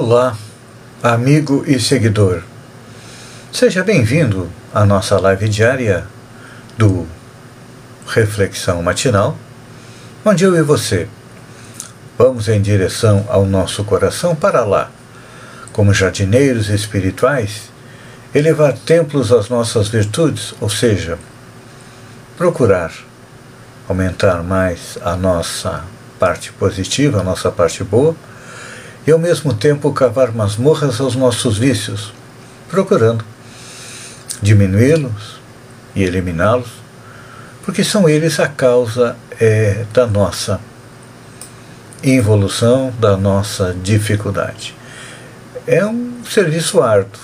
Olá, amigo e seguidor. Seja bem-vindo à nossa live diária do Reflexão Matinal, onde eu e você vamos em direção ao nosso coração para lá, como jardineiros espirituais, elevar templos às nossas virtudes, ou seja, procurar aumentar mais a nossa parte positiva, a nossa parte boa e ao mesmo tempo cavar masmorras aos nossos vícios, procurando diminuí-los e eliminá-los, porque são eles a causa é, da nossa involução, da nossa dificuldade. É um serviço árduo,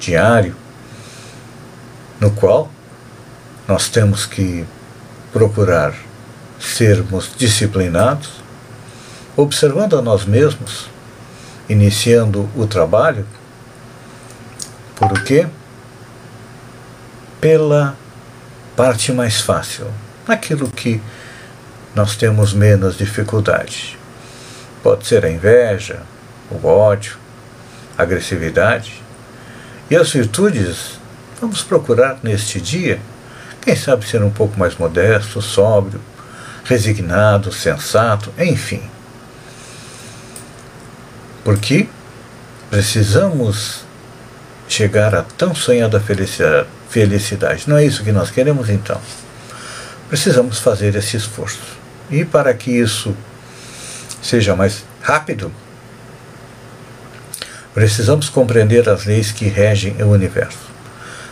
diário, no qual nós temos que procurar sermos disciplinados, observando a nós mesmos iniciando o trabalho. Por quê? Pela parte mais fácil, aquilo que nós temos menos dificuldade. Pode ser a inveja, o ódio, a agressividade. E as virtudes, vamos procurar neste dia, quem sabe ser um pouco mais modesto, sóbrio, resignado, sensato, enfim porque precisamos chegar a tão sonhada felicidade. Não é isso que nós queremos então. Precisamos fazer esse esforço. E para que isso seja mais rápido, precisamos compreender as leis que regem o universo.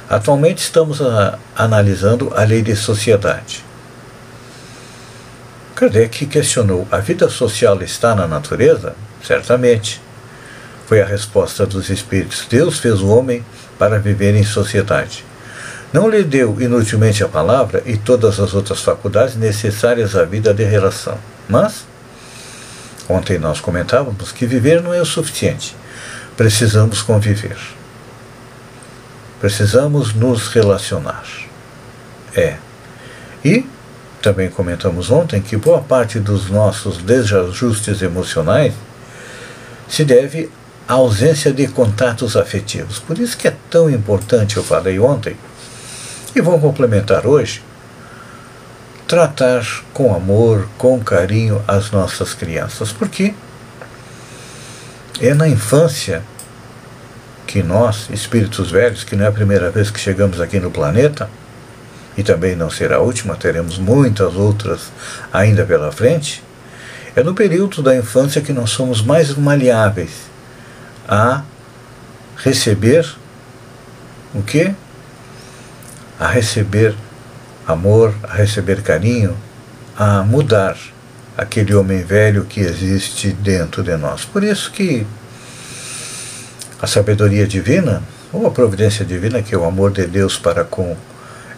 Atualmente estamos a, analisando a lei de sociedade. Kardec questionou: a vida social está na natureza? Certamente. Foi a resposta dos espíritos. Deus fez o homem para viver em sociedade. Não lhe deu inutilmente a palavra e todas as outras faculdades necessárias à vida de relação. Mas, ontem nós comentávamos que viver não é o suficiente. Precisamos conviver. Precisamos nos relacionar. É. E também comentamos ontem que boa parte dos nossos desajustes emocionais se deve a ausência de contatos afetivos. Por isso que é tão importante, eu falei ontem, e vou complementar hoje, tratar com amor, com carinho as nossas crianças, porque é na infância que nós, espíritos velhos, que não é a primeira vez que chegamos aqui no planeta, e também não será a última, teremos muitas outras ainda pela frente, é no período da infância que nós somos mais maleáveis a receber o que? A receber amor, a receber carinho, a mudar aquele homem velho que existe dentro de nós. Por isso que a sabedoria divina, ou a providência divina, que é o amor de Deus para com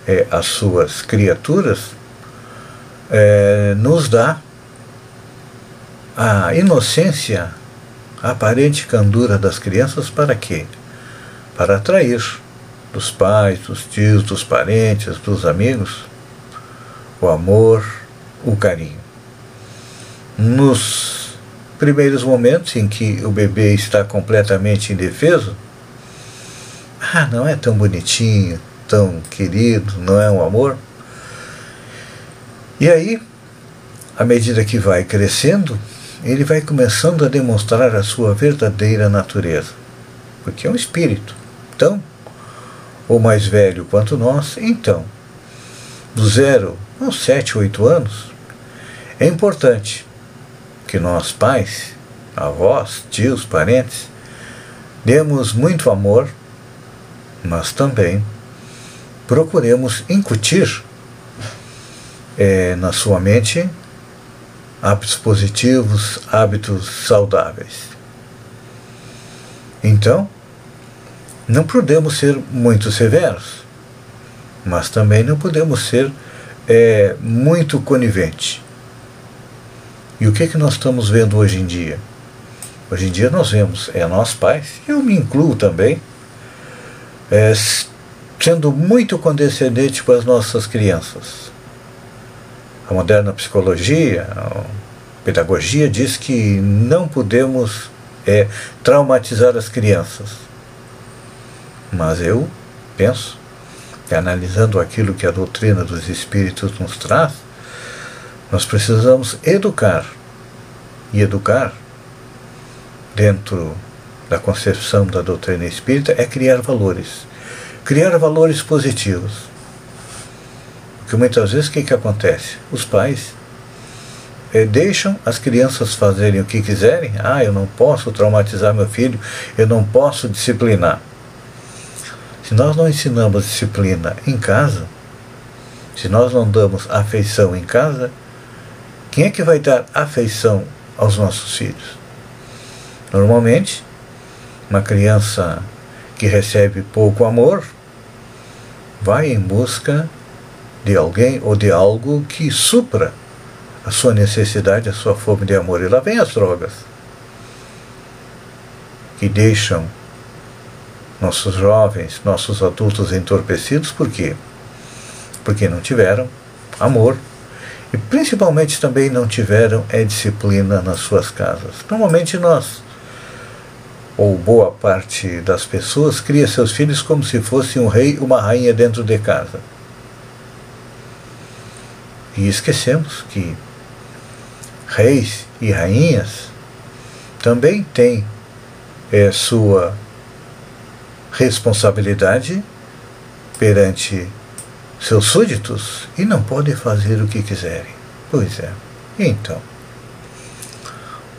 é, as suas criaturas, é, nos dá a inocência a aparente candura das crianças para quê? Para atrair dos pais, dos tios, dos parentes, dos amigos o amor, o carinho. Nos primeiros momentos em que o bebê está completamente indefeso, ah, não é tão bonitinho, tão querido, não é um amor? E aí, à medida que vai crescendo, ele vai começando a demonstrar a sua verdadeira natureza, porque é um espírito, tão ou mais velho quanto nós, então, do zero aos sete, oito anos, é importante que nós, pais, avós, tios, parentes, demos muito amor, mas também procuremos incutir é, na sua mente hábitos positivos, hábitos saudáveis. Então, não podemos ser muito severos, mas também não podemos ser é, muito coniventes. E o que, é que nós estamos vendo hoje em dia? Hoje em dia nós vemos, é nós pais, eu me incluo também, é, sendo muito condescendente com as nossas crianças a moderna psicologia, a pedagogia diz que não podemos é traumatizar as crianças. Mas eu penso que, analisando aquilo que a doutrina dos espíritos nos traz, nós precisamos educar. E educar, dentro da concepção da doutrina espírita, é criar valores. Criar valores positivos. Porque muitas vezes o que, que acontece? Os pais é, deixam as crianças fazerem o que quiserem. Ah, eu não posso traumatizar meu filho, eu não posso disciplinar. Se nós não ensinamos disciplina em casa, se nós não damos afeição em casa, quem é que vai dar afeição aos nossos filhos? Normalmente, uma criança que recebe pouco amor vai em busca de alguém ou de algo que supra a sua necessidade, a sua fome de amor. E lá vem as drogas, que deixam nossos jovens, nossos adultos entorpecidos, por quê? Porque não tiveram amor e principalmente também não tiveram é, disciplina nas suas casas. Normalmente nós, ou boa parte das pessoas, cria seus filhos como se fosse um rei, uma rainha dentro de casa. E esquecemos que reis e rainhas também têm é, sua responsabilidade perante seus súditos e não podem fazer o que quiserem. Pois é. Então,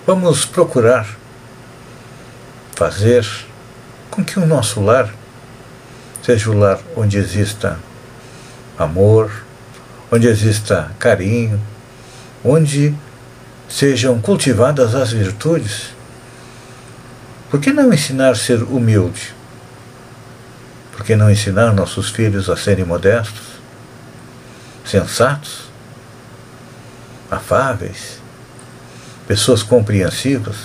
vamos procurar fazer com que o nosso lar seja o lar onde exista amor, onde exista carinho, onde sejam cultivadas as virtudes. Por que não ensinar a ser humilde? Por que não ensinar nossos filhos a serem modestos, sensatos, afáveis, pessoas compreensivas?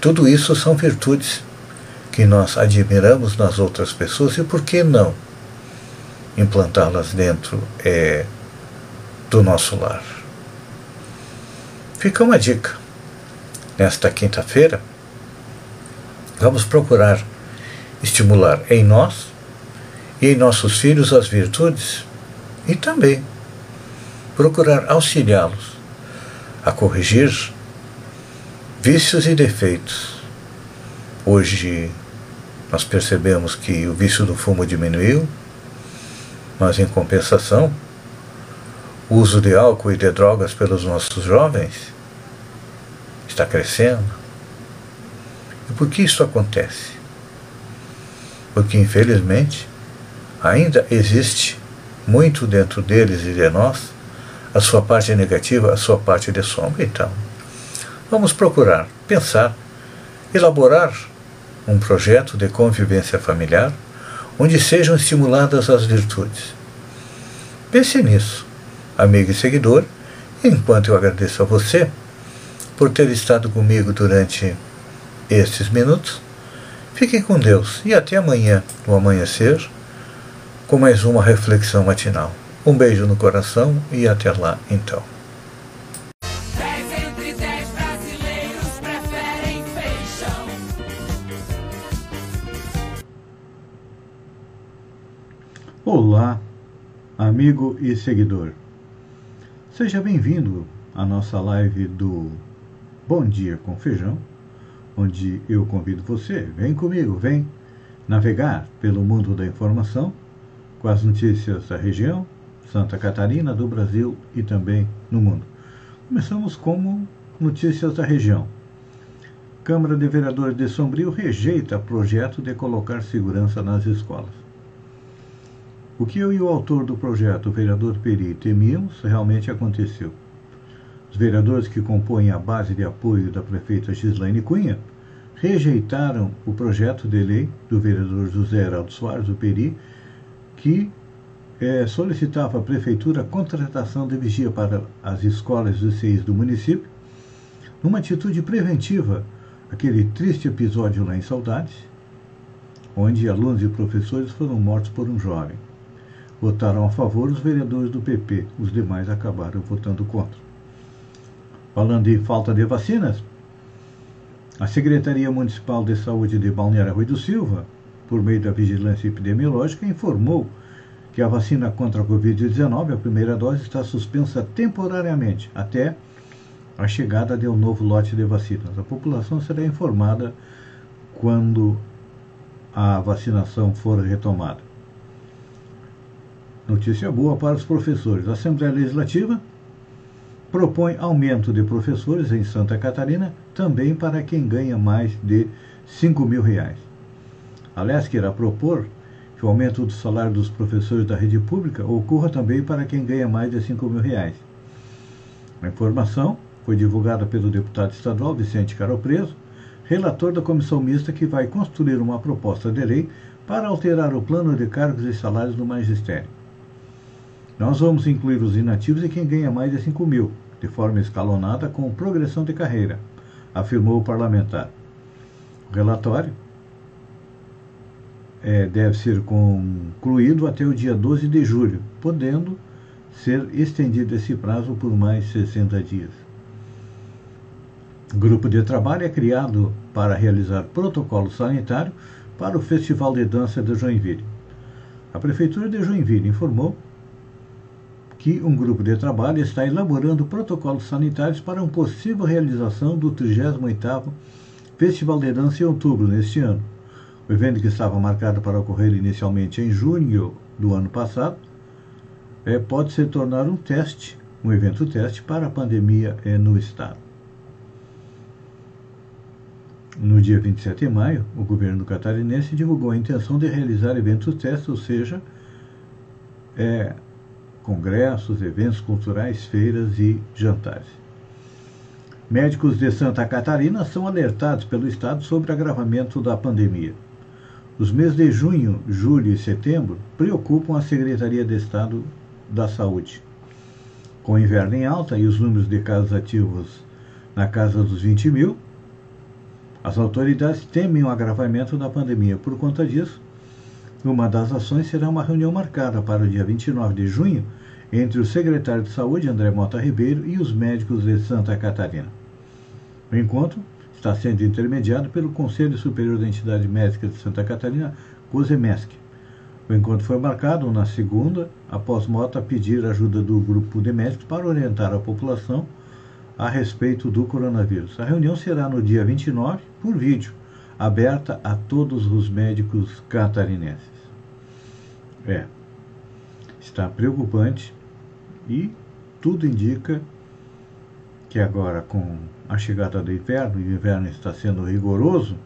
Tudo isso são virtudes que nós admiramos nas outras pessoas e por que não implantá-las dentro é, do nosso lar? Fica uma dica. Nesta quinta-feira, vamos procurar estimular em nós e em nossos filhos as virtudes e também procurar auxiliá-los a corrigir vícios e defeitos. Hoje nós percebemos que o vício do fumo diminuiu, mas em compensação, o uso de álcool e de drogas pelos nossos jovens está crescendo. E por que isso acontece? porque infelizmente ainda existe muito dentro deles e de nós a sua parte negativa, a sua parte de sombra. Então, vamos procurar pensar, elaborar um projeto de convivência familiar onde sejam estimuladas as virtudes. Pense nisso, amigo e seguidor, enquanto eu agradeço a você por ter estado comigo durante estes minutos Fiquem com Deus e até amanhã, no amanhecer, com mais uma reflexão matinal. Um beijo no coração e até lá, então. Amigo e seguidor. Seja bem-vindo à nossa live do Bom Dia com Feijão onde eu convido você, vem comigo, vem navegar pelo mundo da informação com as notícias da região, Santa Catarina, do Brasil e também no mundo. Começamos com notícias da região. Câmara de Vereadores de Sombrio rejeita projeto de colocar segurança nas escolas. O que eu e o autor do projeto, o vereador Peri, temíamos, realmente aconteceu. Os vereadores que compõem a base de apoio da prefeita Gislaine Cunha rejeitaram o projeto de lei do vereador José Heraldo Soares, do Peri, que é, solicitava à prefeitura a contratação de vigia para as escolas dos seis do município, numa atitude preventiva aquele triste episódio lá em Saudades, onde alunos e professores foram mortos por um jovem. Votaram a favor os vereadores do PP, os demais acabaram votando contra. Falando em falta de vacinas, A Secretaria Municipal de Saúde de Balneário Rui do Silva, por meio da Vigilância Epidemiológica, informou que a vacina contra a Covid-19, a primeira dose, está suspensa temporariamente até a chegada de um novo lote de vacinas. A população será informada quando a vacinação for retomada. Notícia boa para os professores. A Assembleia Legislativa propõe aumento de professores em Santa Catarina também para quem ganha mais de 5 mil reais. Aliás, irá propor que o aumento do salário dos professores da rede pública ocorra também para quem ganha mais de 5 mil reais. A informação foi divulgada pelo deputado estadual Vicente Caro Preso, relator da comissão mista que vai construir uma proposta de lei para alterar o plano de cargos e salários do magistério. Nós vamos incluir os inativos e quem ganha mais de 5 mil, de forma escalonada com progressão de carreira, afirmou o parlamentar. O relatório é, deve ser concluído até o dia 12 de julho, podendo ser estendido esse prazo por mais 60 dias. O grupo de trabalho é criado para realizar protocolo sanitário para o Festival de Dança de Joinville. A Prefeitura de Joinville informou que um grupo de trabalho está elaborando protocolos sanitários para uma possível realização do 38º Festival de Dança em outubro neste ano. O evento que estava marcado para ocorrer inicialmente em junho do ano passado é, pode se tornar um teste, um evento teste para a pandemia é, no estado. No dia 27 de maio, o governo catarinense divulgou a intenção de realizar eventos teste, ou seja, é, congressos, eventos culturais, feiras e jantares. Médicos de Santa Catarina são alertados pelo Estado sobre o agravamento da pandemia. Os meses de junho, julho e setembro preocupam a Secretaria de Estado da Saúde. Com o inverno em alta e os números de casos ativos na casa dos 20 mil, as autoridades temem o agravamento da pandemia. Por conta disso, uma das ações será uma reunião marcada para o dia 29 de junho entre o secretário de Saúde, André Mota Ribeiro, e os médicos de Santa Catarina. O encontro está sendo intermediado pelo Conselho Superior da Entidade Médica de Santa Catarina, COSEMESC. O encontro foi marcado na segunda, após Mota pedir ajuda do grupo de médicos para orientar a população a respeito do coronavírus. A reunião será no dia 29, por vídeo, aberta a todos os médicos catarinenses. É, está preocupante e tudo indica que agora com a chegada do inverno, e o inverno está sendo rigoroso,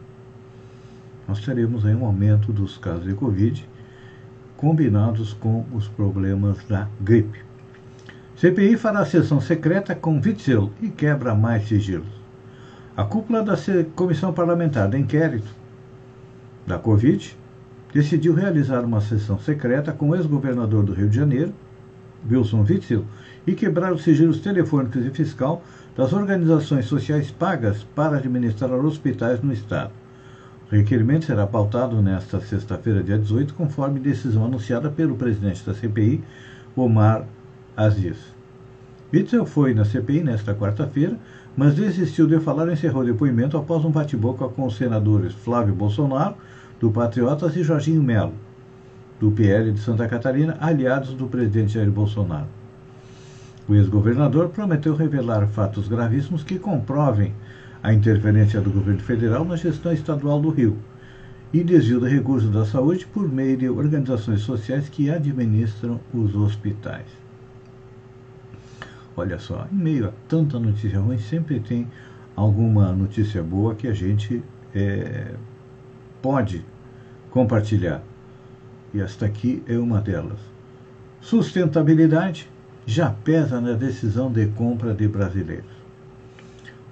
nós teremos aí um aumento dos casos de Covid combinados com os problemas da gripe. CPI fará sessão secreta com Witzel e quebra mais sigilos. A cúpula da Comissão Parlamentar de Inquérito da Covid decidiu realizar uma sessão secreta com o ex-governador do Rio de Janeiro, Wilson Witzel, e quebrar os sigilos telefônicos e fiscal das organizações sociais pagas para administrar hospitais no Estado. O requerimento será pautado nesta sexta-feira, dia 18, conforme decisão anunciada pelo presidente da CPI, Omar Aziz. Witzel foi na CPI nesta quarta-feira, mas desistiu de falar e encerrou o depoimento após um bate-boca com os senadores Flávio Bolsonaro, do Patriotas, e Jorginho Melo, do PL de Santa Catarina, aliados do presidente Jair Bolsonaro. O ex-governador prometeu revelar fatos gravíssimos que comprovem a interferência do governo federal na gestão estadual do Rio e desvio de recursos da saúde por meio de organizações sociais que administram os hospitais. Olha só, em meio a tanta notícia ruim, sempre tem alguma notícia boa que a gente é, pode compartilhar. E esta aqui é uma delas. Sustentabilidade já pesa na decisão de compra de brasileiros.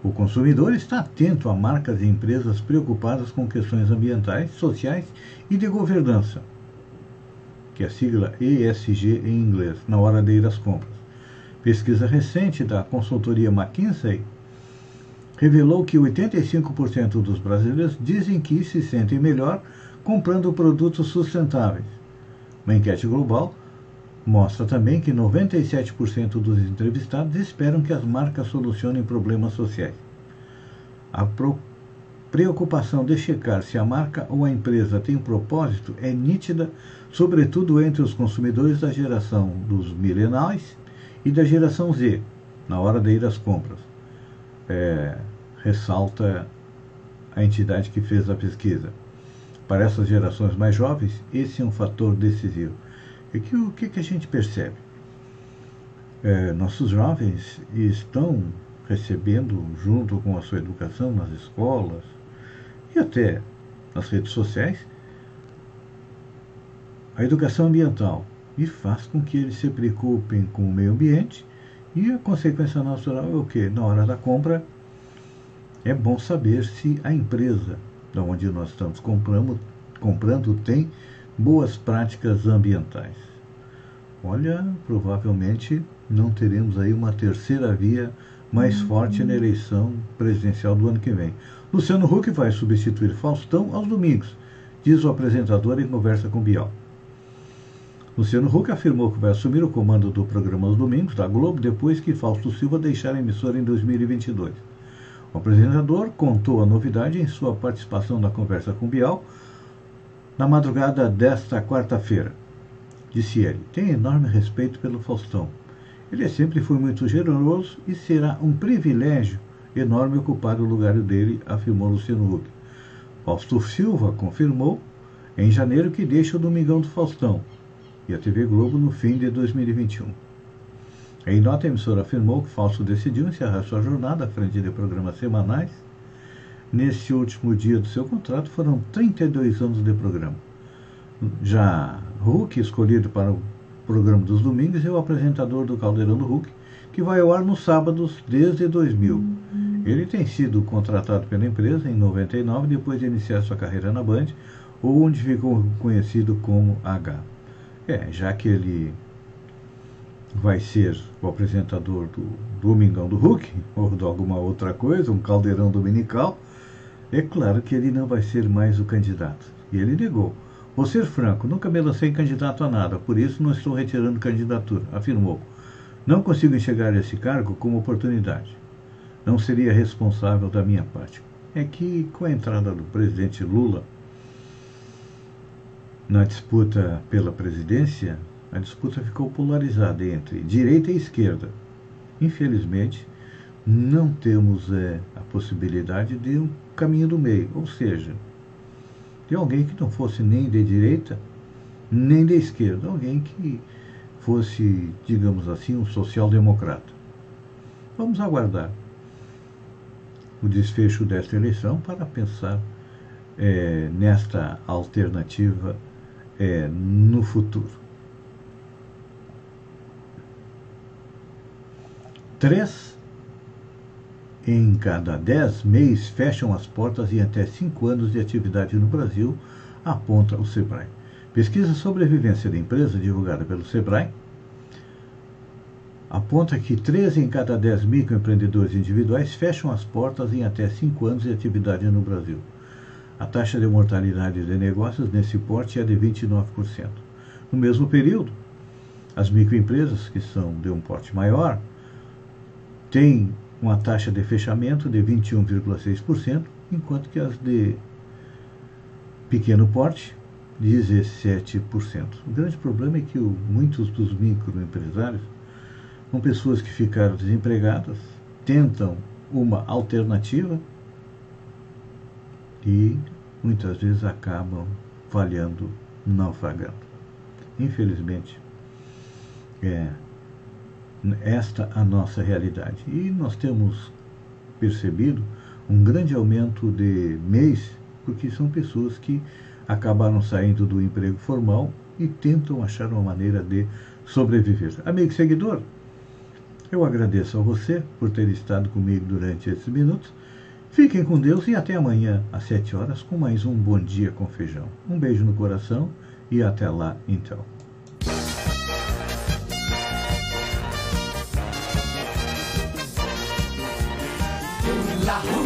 O consumidor está atento a marcas e empresas preocupadas com questões ambientais, sociais e de governança, que é a sigla ESG em inglês, na hora de ir às compras. Pesquisa recente da consultoria McKinsey revelou que 85% dos brasileiros dizem que se sentem melhor comprando produtos sustentáveis. Uma enquete global Mostra também que 97% dos entrevistados esperam que as marcas solucionem problemas sociais. A preocupação de checar se a marca ou a empresa tem um propósito é nítida, sobretudo entre os consumidores da geração dos milenais e da geração Z, na hora de ir às compras. É, ressalta a entidade que fez a pesquisa. Para essas gerações mais jovens, esse é um fator decisivo. E que, o que, que a gente percebe? É, nossos jovens estão recebendo, junto com a sua educação nas escolas e até nas redes sociais, a educação ambiental e faz com que eles se preocupem com o meio ambiente e a consequência natural é o que? Na hora da compra, é bom saber se a empresa da onde nós estamos comprando, comprando tem boas práticas ambientais. Olha, provavelmente não teremos aí uma terceira via mais forte na eleição presidencial do ano que vem. Luciano Huck vai substituir Faustão aos domingos, diz o apresentador em conversa com Bial. Luciano Huck afirmou que vai assumir o comando do programa aos domingos da Globo depois que Fausto Silva deixar a emissora em 2022. O apresentador contou a novidade em sua participação na conversa com Bial na madrugada desta quarta-feira. Disse ele: Tenho enorme respeito pelo Faustão ele sempre foi muito generoso e será um privilégio enorme ocupar o lugar dele, afirmou Luciano Huck. Fausto Silva confirmou em janeiro que deixa o Domingão do Faustão e a TV Globo no fim de 2021. Em nota, a emissora afirmou que Fausto decidiu encerrar sua jornada à frente de programas semanais. Nesse último dia do seu contrato, foram 32 anos de programa. Já Huck, escolhido para o programa dos domingos é o apresentador do Caldeirão do Hulk, que vai ao ar nos sábados desde 2000. Ele tem sido contratado pela empresa em 99, depois de iniciar sua carreira na Band, onde ficou conhecido como H. É, já que ele vai ser o apresentador do Domingão do Hulk, ou de alguma outra coisa, um caldeirão dominical, é claro que ele não vai ser mais o candidato. E ele negou. Vou ser franco, nunca me lancei candidato a nada, por isso não estou retirando candidatura, afirmou. Não consigo enxergar esse cargo como oportunidade. Não seria responsável da minha parte. É que, com a entrada do presidente Lula na disputa pela presidência, a disputa ficou polarizada entre direita e esquerda. Infelizmente, não temos é, a possibilidade de um caminho do meio, ou seja, de alguém que não fosse nem de direita, nem de esquerda, alguém que fosse, digamos assim, um social-democrata. Vamos aguardar o desfecho desta eleição para pensar é, nesta alternativa é, no futuro. Três em cada 10 meses fecham as portas em até 5 anos de atividade no Brasil, aponta o SEBRAE. Pesquisa Sobrevivência da Empresa, divulgada pelo SEBRAE, aponta que 13 em cada 10 microempreendedores individuais fecham as portas em até 5 anos de atividade no Brasil. A taxa de mortalidade de negócios nesse porte é de 29%. No mesmo período, as microempresas, que são de um porte maior, têm uma taxa de fechamento de 21,6%, enquanto que as de pequeno porte, 17%. O grande problema é que muitos dos microempresários são pessoas que ficaram desempregadas, tentam uma alternativa e muitas vezes acabam falhando, naufragando. Infelizmente, é, esta a nossa realidade. E nós temos percebido um grande aumento de mês, porque são pessoas que acabaram saindo do emprego formal e tentam achar uma maneira de sobreviver. Amigo seguidor, eu agradeço a você por ter estado comigo durante esses minutos. Fiquem com Deus e até amanhã às 7 horas com mais um Bom Dia com Feijão. Um beijo no coração e até lá então. hula.